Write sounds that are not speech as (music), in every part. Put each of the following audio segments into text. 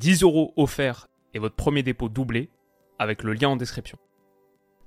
10 euros offerts et votre premier dépôt doublé avec le lien en description.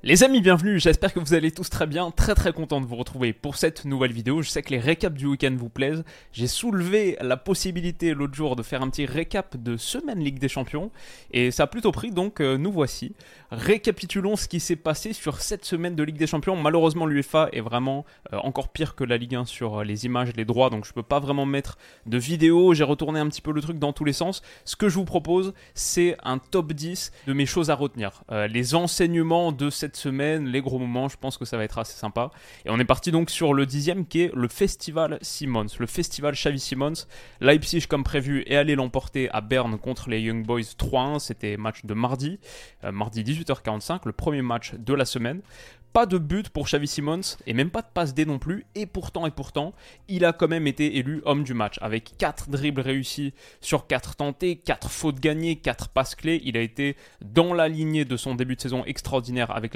Les amis, bienvenue, j'espère que vous allez tous très bien, très très content de vous retrouver pour cette nouvelle vidéo. Je sais que les récaps du week-end vous plaisent. J'ai soulevé la possibilité l'autre jour de faire un petit récap de semaine Ligue des Champions et ça a plutôt pris, donc euh, nous voici. Récapitulons ce qui s'est passé sur cette semaine de Ligue des Champions. Malheureusement, l'UEFA est vraiment euh, encore pire que la Ligue 1 sur euh, les images, les droits, donc je peux pas vraiment mettre de vidéo. J'ai retourné un petit peu le truc dans tous les sens. Ce que je vous propose, c'est un top 10 de mes choses à retenir. les enseignements de cette semaine, les gros moments, je pense que ça va être assez sympa. Et on est parti donc sur le dixième qui est le Festival Simmons, le Festival Xavi Simmons. Leipzig, comme prévu, est allé l'emporter à Berne contre les Young Boys 3-1. C'était match de mardi, euh, mardi 18h45, le premier match de la semaine. Pas de but pour Xavi Simons et même pas de passe D non plus. Et pourtant, et pourtant, il a quand même été élu homme du match avec 4 dribbles réussis sur 4 tentés, 4 fautes gagnées, 4 passes clés. Il a été dans la lignée de son début de saison extraordinaire avec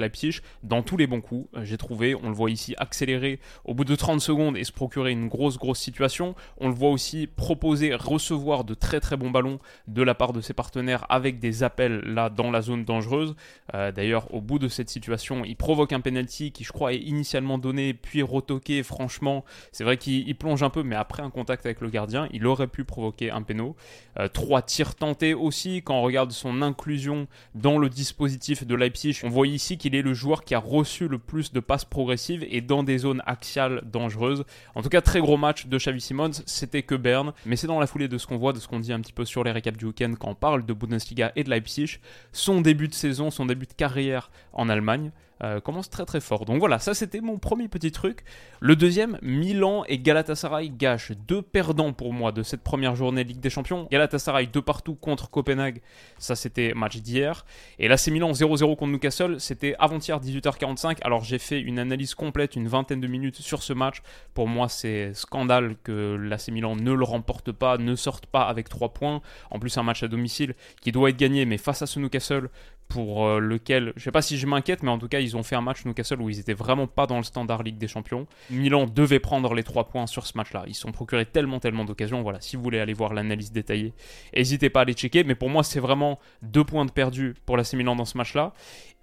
Dans tous les bons coups. Euh, j'ai trouvé, on le voit ici accélérer au bout de 30 secondes et se procurer une grosse, grosse situation. On le voit aussi proposer, recevoir de très, très bons ballons de la part de ses partenaires avec des appels là dans la zone dangereuse. Euh, d'ailleurs, au bout de cette situation, il provoque un penalty qui je crois est initialement donné puis retoqué. Franchement, c'est vrai qu'il plonge un peu, mais après un contact avec le gardien, il aurait pu provoquer un péno. Euh, trois tirs tentés aussi. Quand on regarde son inclusion dans le dispositif de Leipzig, on voit ici qu'il est le joueur qui a reçu le plus de passes progressives et dans des zones axiales dangereuses. En tout cas, très gros match de Xavi Simons. C'était que Berne, mais c'est dans la foulée de ce qu'on voit, de ce qu'on dit un petit peu sur les récaps du week-end quand on parle de Bundesliga et de Leipzig. Son début de saison, son début de carrière en Allemagne. Euh, commence très très fort. Donc voilà, ça c'était mon premier petit truc. Le deuxième, Milan et Galatasaray gâchent deux perdants pour moi de cette première journée de Ligue des Champions. Galatasaray deux partout contre Copenhague, ça c'était match d'hier. Et là Milan 0-0 contre Newcastle, c'était avant-hier 18h45. Alors j'ai fait une analyse complète, une vingtaine de minutes sur ce match. Pour moi c'est scandale que l'AC Milan ne le remporte pas, ne sorte pas avec 3 points. En plus un match à domicile qui doit être gagné, mais face à ce Newcastle, pour euh, lequel, je sais pas si je m'inquiète, mais en tout cas, ils ont fait un match Newcastle où ils étaient vraiment pas dans le standard Ligue des Champions. Milan devait prendre les 3 points sur ce match-là. Ils se sont procurés tellement, tellement d'occasions. Voilà, si vous voulez aller voir l'analyse détaillée, n'hésitez pas à les checker. Mais pour moi, c'est vraiment deux points de perdu pour la Milan dans ce match-là.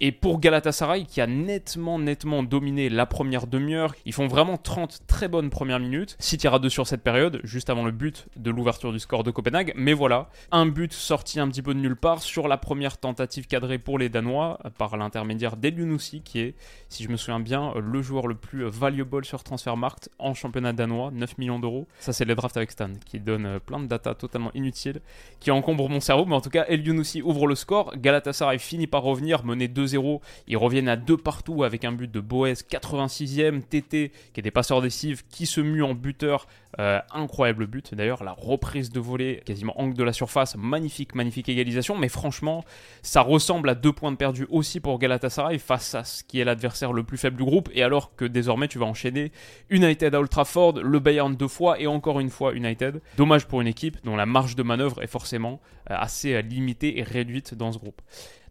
Et pour Galatasaray, qui a nettement, nettement dominé la première demi-heure, ils font vraiment 30 très bonnes premières minutes. 6 tirs à 2 sur cette période, juste avant le but de l'ouverture du score de Copenhague. Mais voilà, un but sorti un petit peu de nulle part sur la première tentative cadrée pour les Danois par l'intermédiaire d'Elyounoussi, qui est, si je me souviens bien, le joueur le plus valuable sur Transfermarkt en championnat danois, 9 millions d'euros. Ça, c'est les drafts avec Stan, qui donne plein de data totalement inutiles, qui encombrent mon cerveau. Mais en tout cas, Elyounoussi ouvre le score. Galatasaray finit par revenir, mener 2 0 Ils reviennent à deux partout avec un but de Boez, 86e, TT, qui est des passeurs décisifs, qui se mue en buteur. Euh, incroyable but d'ailleurs, la reprise de volée, quasiment angle de la surface, magnifique, magnifique égalisation. Mais franchement, ça ressemble à deux points de perdu aussi pour Galatasaray face à ce qui est l'adversaire le plus faible du groupe. Et alors que désormais tu vas enchaîner United à Old Trafford, le Bayern deux fois et encore une fois United. Dommage pour une équipe dont la marge de manœuvre est forcément euh, assez limitée et réduite dans ce groupe.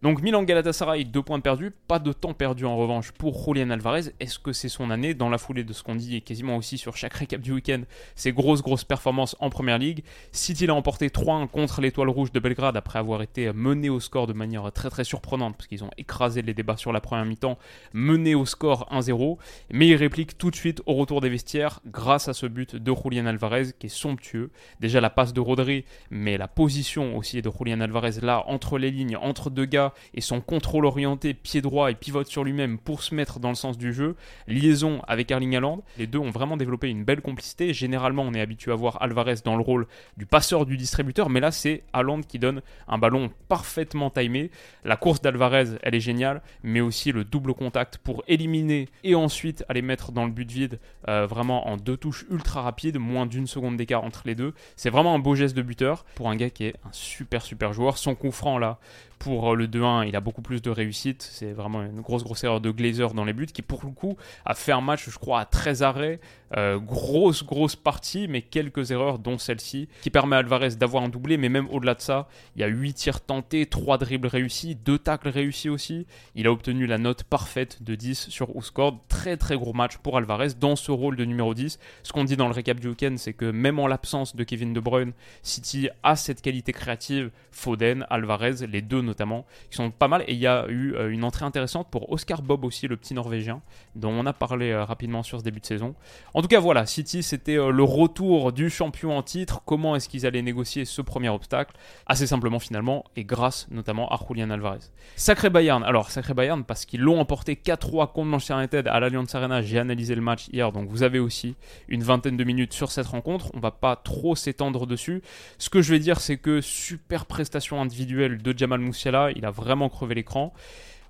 Donc Milan Galatasaray, deux points perdus, pas de temps perdu en revanche pour Julian Alvarez. Est-ce que c'est son année Dans la foulée de ce qu'on dit et quasiment aussi sur chaque récap du week-end, ses grosses grosses performances en première ligue. City l'a emporté 3-1 contre l'étoile rouge de Belgrade après avoir été mené au score de manière très très surprenante parce qu'ils ont écrasé les débats sur la première mi-temps, mené au score 1-0. Mais il réplique tout de suite au retour des vestiaires grâce à ce but de Julian Alvarez qui est somptueux. Déjà la passe de Rodri, mais la position aussi de Julian Alvarez là entre les lignes, entre deux gars et son contrôle orienté, pied droit et pivote sur lui-même pour se mettre dans le sens du jeu, liaison avec Erling Haaland, les deux ont vraiment développé une belle complicité. Généralement, on est habitué à voir Alvarez dans le rôle du passeur du distributeur, mais là, c'est Haaland qui donne un ballon parfaitement timé. La course d'Alvarez, elle est géniale, mais aussi le double contact pour éliminer et ensuite aller mettre dans le but vide, euh, vraiment en deux touches ultra rapides, moins d'une seconde d'écart entre les deux. C'est vraiment un beau geste de buteur pour un gars qui est un super super joueur. Son coup là, pour euh, le 2-1, il a beaucoup plus de réussite. C'est vraiment une grosse, grosse erreur de Glazer dans les buts qui, pour le coup, a fait un match, je crois, à 13 arrêts. Euh, grosse, grosse partie, mais quelques erreurs, dont celle-ci, qui permet à Alvarez d'avoir un doublé. Mais même au-delà de ça, il y a 8 tirs tentés, 3 dribbles réussis, 2 tacles réussis aussi. Il a obtenu la note parfaite de 10 sur Ouscord. Très, très gros match pour Alvarez dans ce rôle de numéro 10. Ce qu'on dit dans le récap du week-end, c'est que même en l'absence de Kevin De Bruyne, City a cette qualité créative. Foden, Alvarez, les deux notamment, qui sont pas mal. Et il y a eu euh, une entrée intéressante pour Oscar Bob aussi, le petit Norvégien, dont on a parlé euh, rapidement sur ce début de saison. En tout cas, voilà, City, c'était euh, le retour du champion en titre. Comment est-ce qu'ils allaient négocier ce premier obstacle? Assez simplement finalement, et grâce notamment à Julian Alvarez. Sacré Bayern, alors sacré Bayern parce qu'ils l'ont emporté 4-3 contre Manchester United à l'Allianz Arena. J'ai analysé le match hier, donc vous avez aussi une vingtaine de minutes sur cette rencontre. On va pas trop s'étendre dessus. Ce que je vais dire, c'est que super prestation individuelle de Jamal Moussiala, il a vraiment crevé l'écran.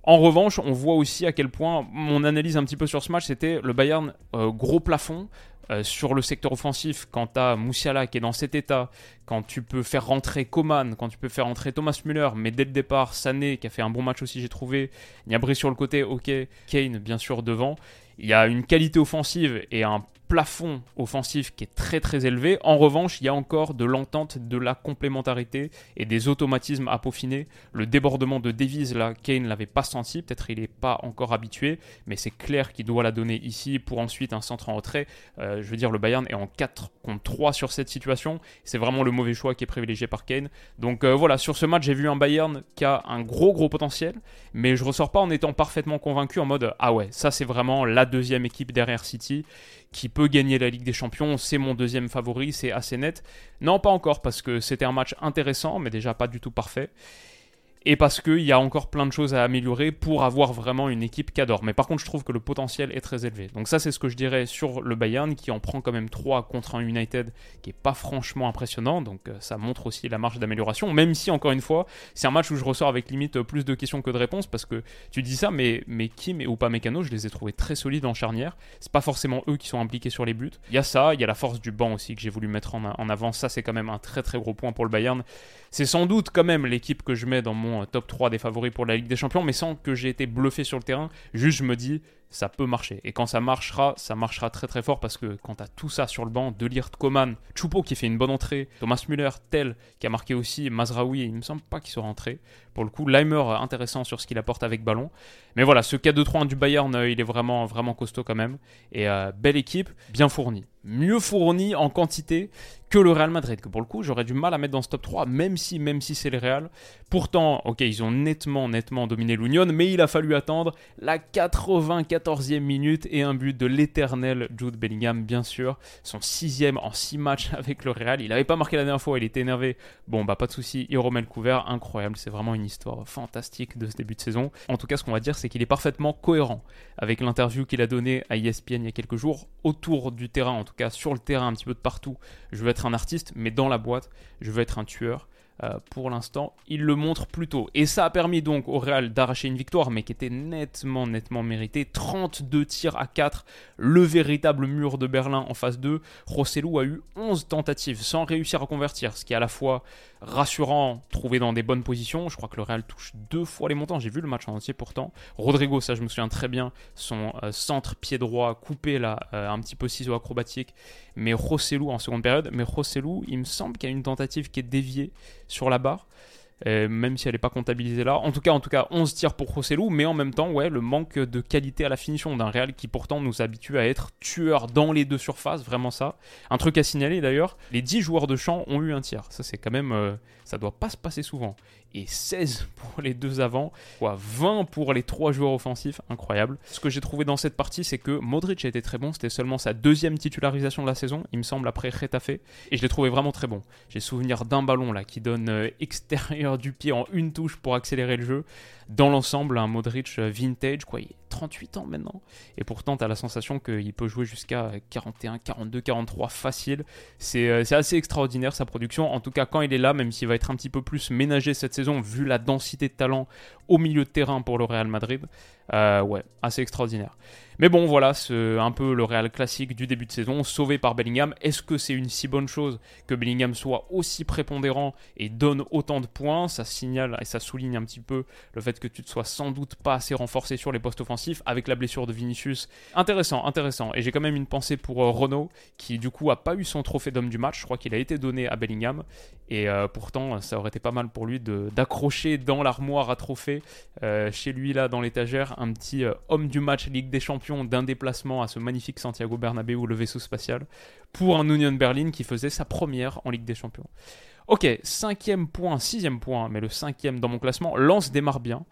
En revanche, on voit aussi à quel point mon analyse un petit peu sur ce match, c'était le Bayern euh, gros plafond. Euh, sur le secteur offensif, quand tu as Moussiala qui est dans cet état, quand tu peux faire rentrer Coman, quand tu peux faire rentrer Thomas Müller, mais dès le départ, Sané qui a fait un bon match aussi, j'ai trouvé, Niabri sur le côté, ok, Kane bien sûr devant. Il y a une qualité offensive et un plafond offensif qui est très très élevé. En revanche, il y a encore de l'entente, de la complémentarité et des automatismes à peaufiner. Le débordement de Davies, là, Kane l'avait pas senti, peut-être il n'est pas encore habitué, mais c'est clair qu'il doit la donner ici pour ensuite un centre en retrait. Euh, je veux dire, le Bayern est en 4 contre 3 sur cette situation. C'est vraiment le mauvais choix qui est privilégié par Kane. Donc euh, voilà, sur ce match, j'ai vu un Bayern qui a un gros gros potentiel, mais je ressors pas en étant parfaitement convaincu en mode ah ouais, ça c'est vraiment la deuxième équipe derrière City qui peut gagner la Ligue des Champions, c'est mon deuxième favori, c'est assez net. Non, pas encore, parce que c'était un match intéressant, mais déjà pas du tout parfait et parce qu'il y a encore plein de choses à améliorer pour avoir vraiment une équipe qui adore. Mais par contre, je trouve que le potentiel est très élevé. Donc ça, c'est ce que je dirais sur le Bayern, qui en prend quand même 3 contre un United, qui est pas franchement impressionnant. Donc euh, ça montre aussi la marge d'amélioration, même si, encore une fois, c'est un match où je ressors avec limite plus de questions que de réponses, parce que tu dis ça, mais, mais Kim et pas Mécano, je les ai trouvés très solides en charnière. C'est pas forcément eux qui sont impliqués sur les buts. Il y a ça, il y a la force du banc aussi que j'ai voulu mettre en avant. Ça, c'est quand même un très très gros point pour le Bayern. C'est sans doute quand même l'équipe que je mets dans mon euh, top 3 des favoris pour la Ligue des Champions, mais sans que j'ai été bluffé sur le terrain. Juste, je me dis, ça peut marcher. Et quand ça marchera, ça marchera très très fort parce que quand tu as tout ça sur le banc, Delirte, Coman, Choupo qui fait une bonne entrée, Thomas Müller, Tel qui a marqué aussi, Mazraoui, il me semble pas qu'il soit rentré. Pour le coup, Leimer intéressant sur ce qu'il apporte avec ballon. Mais voilà, ce 4-2-3 du Bayern, euh, il est vraiment vraiment costaud quand même. Et euh, belle équipe, bien fournie. Mieux fournie en quantité que le Real Madrid, que pour le coup, j'aurais du mal à mettre dans ce top 3, même si, même si c'est le Real. Pourtant, ok, ils ont nettement, nettement dominé l'Union, mais il a fallu attendre la 84 14e minute et un but de l'éternel Jude Bellingham, bien sûr. Son sixième en six matchs (laughs) avec le Real. Il n'avait pas marqué la dernière fois, il était énervé. Bon, bah pas de souci, il remet le couvert. Incroyable, c'est vraiment une histoire fantastique de ce début de saison. En tout cas, ce qu'on va dire, c'est qu'il est parfaitement cohérent avec l'interview qu'il a donnée à ESPN il y a quelques jours. Autour du terrain, en tout cas sur le terrain, un petit peu de partout, je veux être un artiste, mais dans la boîte, je veux être un tueur. Euh, pour l'instant, il le montre plutôt. Et ça a permis donc au Real d'arracher une victoire, mais qui était nettement, nettement méritée. 32 tirs à 4, le véritable mur de Berlin en phase 2. Rossellou a eu 11 tentatives sans réussir à convertir, ce qui est à la fois rassurant, trouvé dans des bonnes positions. Je crois que le Real touche deux fois les montants. J'ai vu le match en entier pourtant. Rodrigo, ça je me souviens très bien, son euh, centre pied droit coupé là, euh, un petit peu ciseau acrobatique. Mais Rossellou en seconde période. Mais Rossellou, il me semble qu'il y a une tentative qui est déviée sur la barre. Euh, même si elle n'est pas comptabilisée là. En tout cas, en tout cas, 11 tirs pour Rossellou, mais en même temps, ouais, le manque de qualité à la finition d'un Real qui pourtant nous habitue à être tueur dans les deux surfaces, vraiment ça. Un truc à signaler d'ailleurs, les 10 joueurs de champ ont eu un tir. Ça c'est quand même, euh, ça doit pas se passer souvent et 16 pour les deux avant, quoi, 20 pour les trois joueurs offensifs, incroyable. Ce que j'ai trouvé dans cette partie, c'est que Modric a été très bon, c'était seulement sa deuxième titularisation de la saison, il me semble, après Retafe, et je l'ai trouvé vraiment très bon. J'ai souvenir d'un ballon là qui donne euh, extérieur du pied en une touche pour accélérer le jeu. Dans l'ensemble, un Modric vintage, quoi, il est 38 ans maintenant. Et pourtant, tu as la sensation qu'il peut jouer jusqu'à 41, 42, 43 facile. C'est assez extraordinaire sa production. En tout cas, quand il est là, même s'il va être un petit peu plus ménagé cette saison, vu la densité de talent au milieu de terrain pour le Real Madrid, euh, ouais, assez extraordinaire. Mais bon, voilà, c'est un peu le Real classique du début de saison, sauvé par Bellingham. Est-ce que c'est une si bonne chose que Bellingham soit aussi prépondérant et donne autant de points? Ça signale et ça souligne un petit peu le fait que tu ne sois sans doute pas assez renforcé sur les postes offensifs avec la blessure de Vinicius. Intéressant, intéressant. Et j'ai quand même une pensée pour euh, Renault, qui du coup a pas eu son trophée d'homme du match. Je crois qu'il a été donné à Bellingham. Et euh, pourtant, ça aurait été pas mal pour lui d'accrocher dans l'armoire à trophée, euh, chez lui là dans l'étagère, un petit homme du match Ligue des Champions d'un déplacement à ce magnifique Santiago Bernabéu, le vaisseau spatial, pour un Union Berlin qui faisait sa première en Ligue des Champions. Ok, cinquième point, sixième point, mais le cinquième dans mon classement, Lance démarre bien.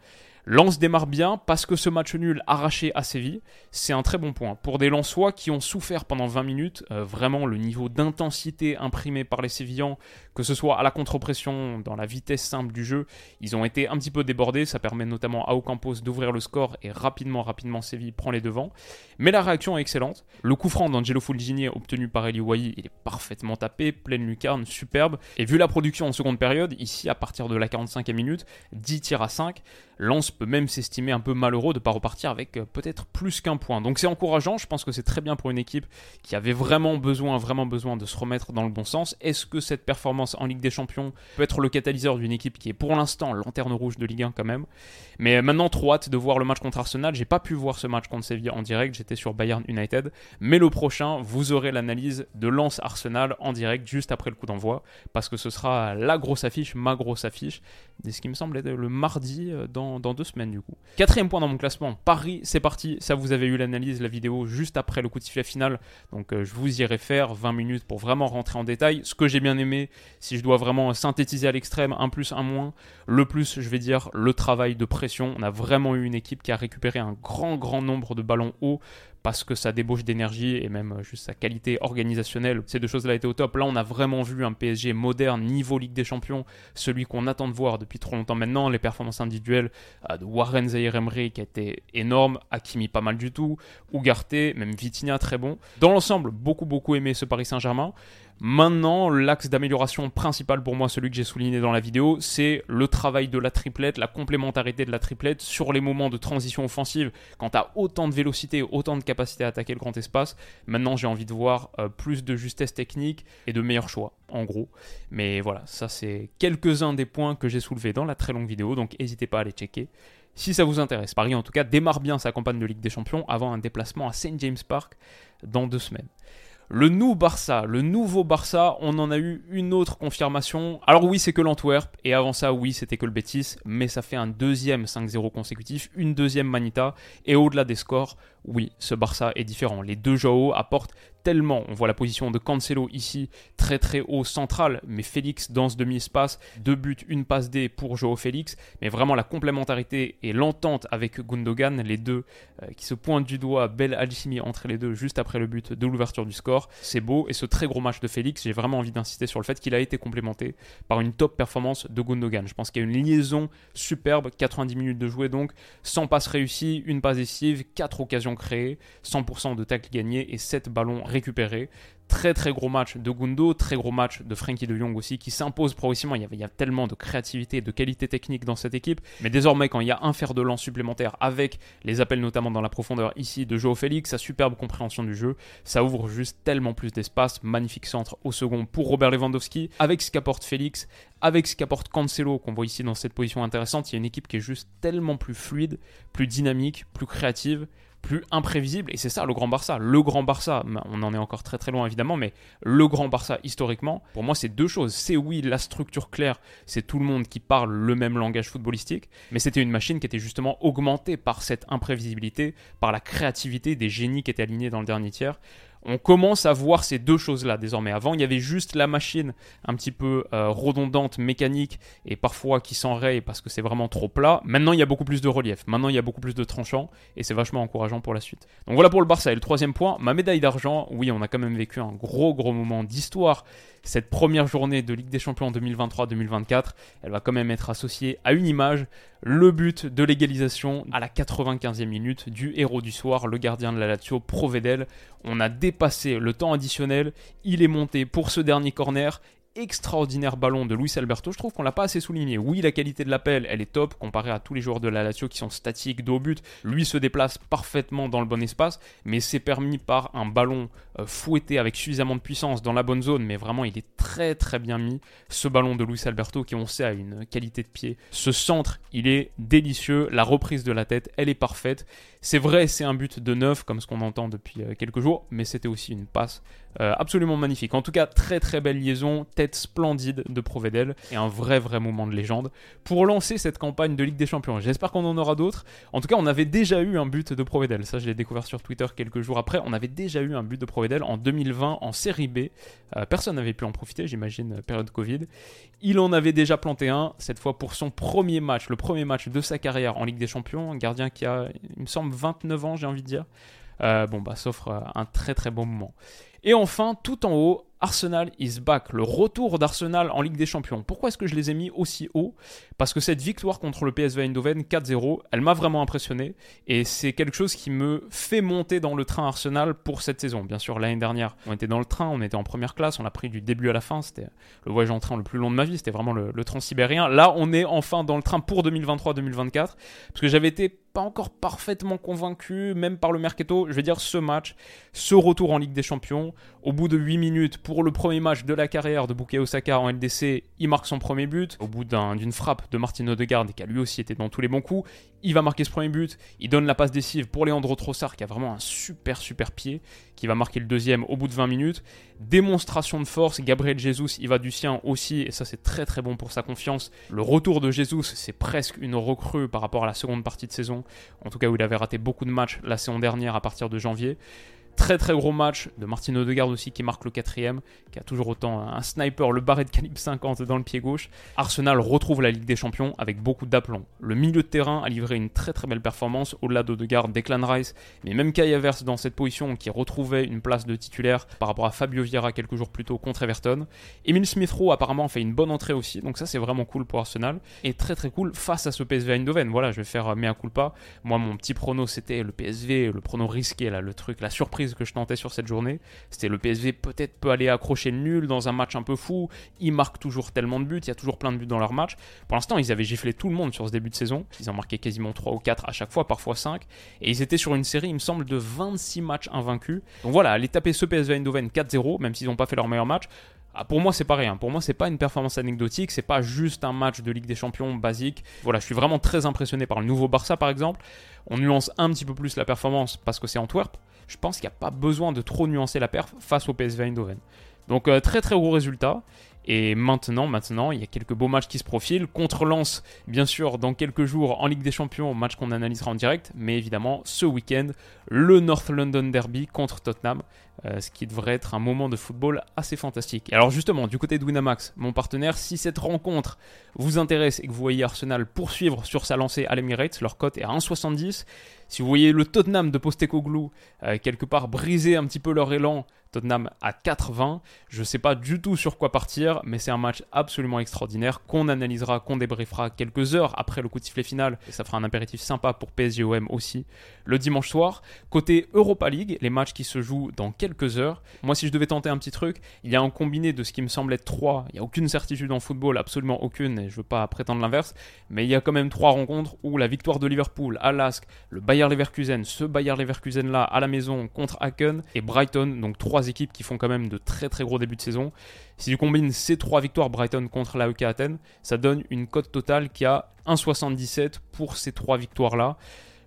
Lance démarre bien parce que ce match nul arraché à Séville, c'est un très bon point. Pour des Lensois qui ont souffert pendant 20 minutes, euh, vraiment le niveau d'intensité imprimé par les Sévillans, que ce soit à la contre-pression, dans la vitesse simple du jeu, ils ont été un petit peu débordés. Ça permet notamment à Ocampos d'ouvrir le score et rapidement, rapidement, Séville prend les devants. Mais la réaction est excellente. Le coup franc d'Angelo Fulgini obtenu par Eli Wahi, il est parfaitement tapé, pleine lucarne, superbe. Et vu la production en seconde période, ici à partir de la 45e minute, 10 tirs à 5, Lens peut même s'estimer un peu malheureux de ne pas repartir avec euh, peut-être plus qu'un point. Donc c'est encourageant, je pense que c'est très bien pour une équipe qui avait vraiment besoin, vraiment besoin de se remettre dans le bon sens. Est-ce que cette performance en Ligue des Champions peut être le catalyseur d'une équipe qui est pour l'instant lanterne rouge de Ligue 1 quand même? Mais maintenant, trop hâte de voir le match contre Arsenal. J'ai pas pu voir ce match contre Sevilla en direct, j'étais sur Bayern United. Mais le prochain, vous aurez l'analyse de Lens Arsenal en direct juste après le coup d'envoi, parce que ce sera la grosse affiche, ma grosse affiche, ce qui me semble être le mardi euh, dans dans, deux du coup. Quatrième point dans mon classement, Paris, c'est parti. Ça, vous avez eu l'analyse, la vidéo juste après le coup de sifflet final. Donc euh, je vous irai faire 20 minutes pour vraiment rentrer en détail. Ce que j'ai bien aimé, si je dois vraiment synthétiser à l'extrême, un plus, un moins. Le plus, je vais dire, le travail de pression. On a vraiment eu une équipe qui a récupéré un grand, grand nombre de ballons hauts parce que sa débauche d'énergie et même euh, juste sa qualité organisationnelle, ces deux choses-là étaient au top. Là, on a vraiment vu un PSG moderne, niveau Ligue des Champions, celui qu'on attend de voir depuis trop longtemps maintenant. Les performances individuelles euh, de Warren Zahir Emery qui étaient énormes, Hakimi pas mal du tout, Ugarte, même Vitinha très bon. Dans l'ensemble, beaucoup beaucoup aimé ce Paris Saint-Germain. Maintenant, l'axe d'amélioration principal pour moi, celui que j'ai souligné dans la vidéo, c'est le travail de la triplette, la complémentarité de la triplette sur les moments de transition offensive. Quand tu as autant de vélocité, autant de capacité à attaquer le grand espace, maintenant j'ai envie de voir euh, plus de justesse technique et de meilleurs choix, en gros. Mais voilà, ça c'est quelques-uns des points que j'ai soulevés dans la très longue vidéo, donc n'hésitez pas à les checker si ça vous intéresse. Paris, en tout cas, démarre bien sa campagne de Ligue des Champions avant un déplacement à St. James Park dans deux semaines. Le nouveau Barça, le nouveau Barça, on en a eu une autre confirmation. Alors oui, c'est que l'Antwerp, et avant ça, oui, c'était que le Betis, mais ça fait un deuxième 5-0 consécutif, une deuxième Manita, et au-delà des scores, oui, ce Barça est différent. Les deux Joao apportent tellement. On voit la position de Cancelo ici, très très haut central, mais Félix dans ce demi-espace, deux buts, une passe D pour Joao Félix, mais vraiment la complémentarité et l'entente avec Gundogan, les deux euh, qui se pointent du doigt, belle alchimie entre les deux juste après le but de l'ouverture du score, c'est beau, et ce très gros match de Félix, j'ai vraiment envie d'insister sur le fait qu'il a été complémenté par une top performance de Gundogan. Je pense qu'il y a une liaison superbe, 90 minutes de jouer donc, 100 passes réussies, une passe décisive, 4 occasions créées, 100% de tacle gagné et 7 ballons récupéré. Très très gros match de Gundo, très gros match de Frankie de Jong aussi qui s'impose progressivement. Il y, avait, il y a tellement de créativité de qualité technique dans cette équipe. Mais désormais, quand il y a un fer de lance supplémentaire avec les appels notamment dans la profondeur ici de Joao Félix, sa superbe compréhension du jeu, ça ouvre juste tellement plus d'espace. Magnifique centre au second pour Robert Lewandowski avec ce qu'apporte Félix, avec ce qu'apporte Cancelo qu'on voit ici dans cette position intéressante. Il y a une équipe qui est juste tellement plus fluide, plus dynamique, plus créative plus imprévisible. Et c'est ça le grand Barça. Le grand Barça, on en est encore très très loin évidemment, mais le grand Barça historiquement, pour moi c'est deux choses. C'est oui la structure claire, c'est tout le monde qui parle le même langage footballistique, mais c'était une machine qui était justement augmentée par cette imprévisibilité, par la créativité des génies qui étaient alignés dans le dernier tiers. On commence à voir ces deux choses-là désormais. Avant, il y avait juste la machine un petit peu euh, redondante, mécanique, et parfois qui s'enraye parce que c'est vraiment trop plat. Maintenant, il y a beaucoup plus de relief. Maintenant, il y a beaucoup plus de tranchants, et c'est vachement encourageant pour la suite. Donc voilà pour le Barça. Et le troisième point, ma médaille d'argent. Oui, on a quand même vécu un gros, gros moment d'histoire. Cette première journée de Ligue des Champions 2023-2024, elle va quand même être associée à une image, le but de l'égalisation à la 95e minute du héros du soir, le gardien de la Lazio, Provedel. On a dépassé le temps additionnel, il est monté pour ce dernier corner extraordinaire ballon de Luis Alberto, je trouve qu'on l'a pas assez souligné. Oui, la qualité de l'appel, elle est top comparée à tous les joueurs de la Lazio qui sont statiques, dos au but. Lui se déplace parfaitement dans le bon espace, mais c'est permis par un ballon euh, fouetté avec suffisamment de puissance dans la bonne zone, mais vraiment il est très très bien mis. Ce ballon de Luis Alberto qui on sait a une qualité de pied. Ce centre, il est délicieux, la reprise de la tête, elle est parfaite. C'est vrai, c'est un but de neuf comme ce qu'on entend depuis euh, quelques jours, mais c'était aussi une passe euh, absolument magnifique. En tout cas, très très belle liaison, tête splendide de Provedel et un vrai vrai moment de légende pour lancer cette campagne de Ligue des Champions. J'espère qu'on en aura d'autres. En tout cas, on avait déjà eu un but de Provedel. Ça, je l'ai découvert sur Twitter quelques jours après. On avait déjà eu un but de Provedel en 2020 en Série B. Euh, personne n'avait pu en profiter, j'imagine, euh, période Covid. Il en avait déjà planté un, cette fois pour son premier match, le premier match de sa carrière en Ligue des Champions. Un gardien qui a, il me semble, 29 ans, j'ai envie de dire. Bon, bah, s'offre un très très bon moment. Et enfin, tout en haut, Arsenal is back, le retour d'Arsenal en Ligue des Champions. Pourquoi est-ce que je les ai mis aussi haut? Parce que cette victoire contre le PSV Eindhoven 4-0, elle m'a vraiment impressionné et c'est quelque chose qui me fait monter dans le train Arsenal pour cette saison. Bien sûr, l'année dernière, on était dans le train, on était en première classe, on a pris du début à la fin, c'était le voyage en train le plus long de ma vie, c'était vraiment le, le transsibérien. Là, on est enfin dans le train pour 2023-2024 parce que j'avais été pas encore parfaitement convaincu, même par le mercato. Je vais dire ce match, ce retour en Ligue des Champions, au bout de 8 minutes, pour le premier match de la carrière de Bukayo Osaka en LDC, il marque son premier but. Au bout d'une frappe de Martin Odegaard, qui a lui aussi été dans tous les bons coups, il va marquer ce premier but. Il donne la passe décisive pour Leandro Trossard, qui a vraiment un super super pied, qui va marquer le deuxième au bout de 20 minutes. Démonstration de force, Gabriel Jesus, il va du sien aussi, et ça c'est très très bon pour sa confiance. Le retour de Jesus, c'est presque une recrue par rapport à la seconde partie de saison, en tout cas où il avait raté beaucoup de matchs la saison dernière à partir de janvier. Très très gros match de Martin Odegaard aussi qui marque le quatrième, qui a toujours autant un sniper, le barré de calibre 50 dans le pied gauche. Arsenal retrouve la Ligue des Champions avec beaucoup d'aplomb. Le milieu de terrain a livré une très très belle performance au-delà d'Odegaard, Declan Rice, mais même Kai dans cette position qui retrouvait une place de titulaire par rapport à Fabio Vieira quelques jours plus tôt contre Everton. Emile Smith-Rowe apparemment fait une bonne entrée aussi, donc ça c'est vraiment cool pour Arsenal et très très cool face à ce PSV Eindhoven. Voilà, je vais faire mea culpa. Moi mon petit prono c'était le PSV, le prono risqué là, le truc, la surprise que je tentais sur cette journée. C'était le PSV peut-être peut aller accrocher le nul dans un match un peu fou. Ils marquent toujours tellement de buts, il y a toujours plein de buts dans leur match. Pour l'instant, ils avaient giflé tout le monde sur ce début de saison. Ils en marquaient quasiment 3 ou 4 à chaque fois, parfois 5. Et ils étaient sur une série, il me semble, de 26 matchs invaincus. Donc voilà, aller taper ce PSV Eindhoven 4-0, même s'ils n'ont pas fait leur meilleur match. Ah, pour moi, c'est pas rien. Pour moi, c'est pas une performance anecdotique, c'est pas juste un match de Ligue des Champions basique. Voilà, je suis vraiment très impressionné par le nouveau Barça, par exemple. On nuance un petit peu plus la performance parce que c'est Antwerp je pense qu'il n'y a pas besoin de trop nuancer la perf face au PSV Eindhoven. Donc euh, très très gros résultat. Et maintenant, maintenant, il y a quelques beaux matchs qui se profilent. Contre Lens, bien sûr, dans quelques jours en Ligue des Champions, match qu'on analysera en direct. Mais évidemment, ce week-end, le North London Derby contre Tottenham. Euh, ce qui devrait être un moment de football assez fantastique. alors justement, du côté de Winamax, mon partenaire, si cette rencontre vous intéresse et que vous voyez Arsenal poursuivre sur sa lancée à l'Emirates, leur cote est à 1,70. Si vous voyez le Tottenham de Postecoglou euh, quelque part briser un petit peu leur élan, Tottenham à 4-20, je ne sais pas du tout sur quoi partir, mais c'est un match absolument extraordinaire qu'on analysera, qu'on débriefera quelques heures après le coup de sifflet final, et ça fera un impératif sympa pour PSGOM aussi le dimanche soir. Côté Europa League, les matchs qui se jouent dans quelques heures. Moi, si je devais tenter un petit truc, il y a un combiné de ce qui me semble être 3. Il n'y a aucune certitude en football, absolument aucune, et je ne veux pas prétendre l'inverse, mais il y a quand même trois rencontres où la victoire de Liverpool à le Bayern Leverkusen, ce Bayer Leverkusen là à la maison contre Haken et Brighton, donc trois équipes qui font quand même de très très gros débuts de saison. Si tu combines ces trois victoires Brighton contre l'AEK Athènes, ça donne une cote totale qui a 1,77 pour ces trois victoires là.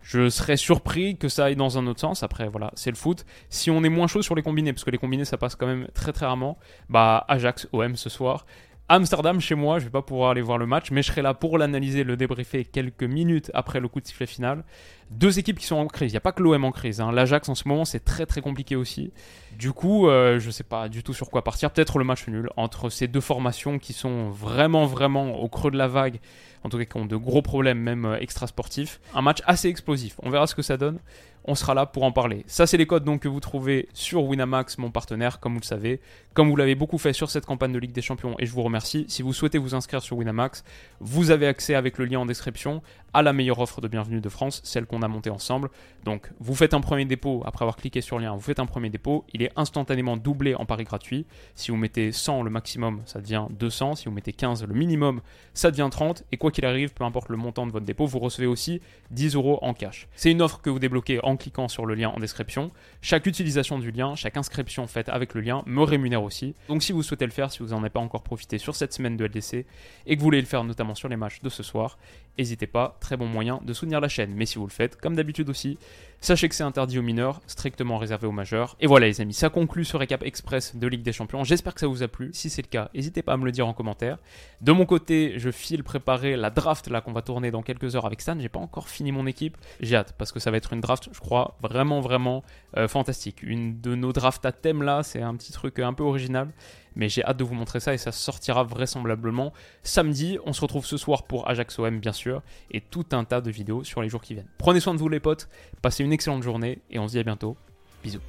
Je serais surpris que ça aille dans un autre sens. Après, voilà, c'est le foot. Si on est moins chaud sur les combinés, parce que les combinés, ça passe quand même très très rarement, bah Ajax, OM ce soir. Amsterdam, chez moi, je vais pas pouvoir aller voir le match, mais je serai là pour l'analyser, le débriefer quelques minutes après le coup de sifflet final. Deux équipes qui sont en crise. Il n'y a pas que l'OM en crise. Hein. L'Ajax en ce moment, c'est très très compliqué aussi. Du coup, euh, je sais pas du tout sur quoi partir. Peut-être le match nul entre ces deux formations qui sont vraiment vraiment au creux de la vague. En tout cas, qui ont de gros problèmes, même euh, extra sportifs. Un match assez explosif. On verra ce que ça donne on sera là pour en parler. Ça, c'est les codes donc que vous trouvez sur Winamax, mon partenaire, comme vous le savez, comme vous l'avez beaucoup fait sur cette campagne de Ligue des Champions, et je vous remercie. Si vous souhaitez vous inscrire sur Winamax, vous avez accès avec le lien en description à la meilleure offre de bienvenue de France, celle qu'on a montée ensemble. Donc, vous faites un premier dépôt après avoir cliqué sur le lien, vous faites un premier dépôt, il est instantanément doublé en pari gratuit. Si vous mettez 100 le maximum, ça devient 200. Si vous mettez 15 le minimum, ça devient 30. Et quoi qu'il arrive, peu importe le montant de votre dépôt, vous recevez aussi 10 euros en cash. C'est une offre que vous débloquez en cliquant sur le lien en description. Chaque utilisation du lien, chaque inscription faite avec le lien me rémunère aussi. Donc si vous souhaitez le faire, si vous n'en avez pas encore profité sur cette semaine de LDC et que vous voulez le faire notamment sur les matchs de ce soir, n'hésitez pas, très bon moyen de soutenir la chaîne. Mais si vous le faites, comme d'habitude aussi, sachez que c'est interdit aux mineurs, strictement réservé aux majeurs. Et voilà les amis, ça conclut ce récap express de Ligue des Champions. J'espère que ça vous a plu. Si c'est le cas, n'hésitez pas à me le dire en commentaire. De mon côté, je file préparer la draft là qu'on va tourner dans quelques heures avec Stan. J'ai pas encore fini mon équipe. J'ai hâte parce que ça va être une draft, je crois, vraiment vraiment euh, fantastique. Une de nos drafts à thème là, c'est un petit truc un peu original. Mais j'ai hâte de vous montrer ça et ça sortira vraisemblablement samedi. On se retrouve ce soir pour Ajax OM bien sûr et tout un tas de vidéos sur les jours qui viennent. Prenez soin de vous les potes, passez une excellente journée et on se dit à bientôt. Bisous.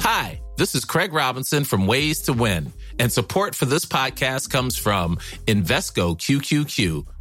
Hi, this is Craig Robinson from Ways to Win and support for this podcast comes from Invesco QQQ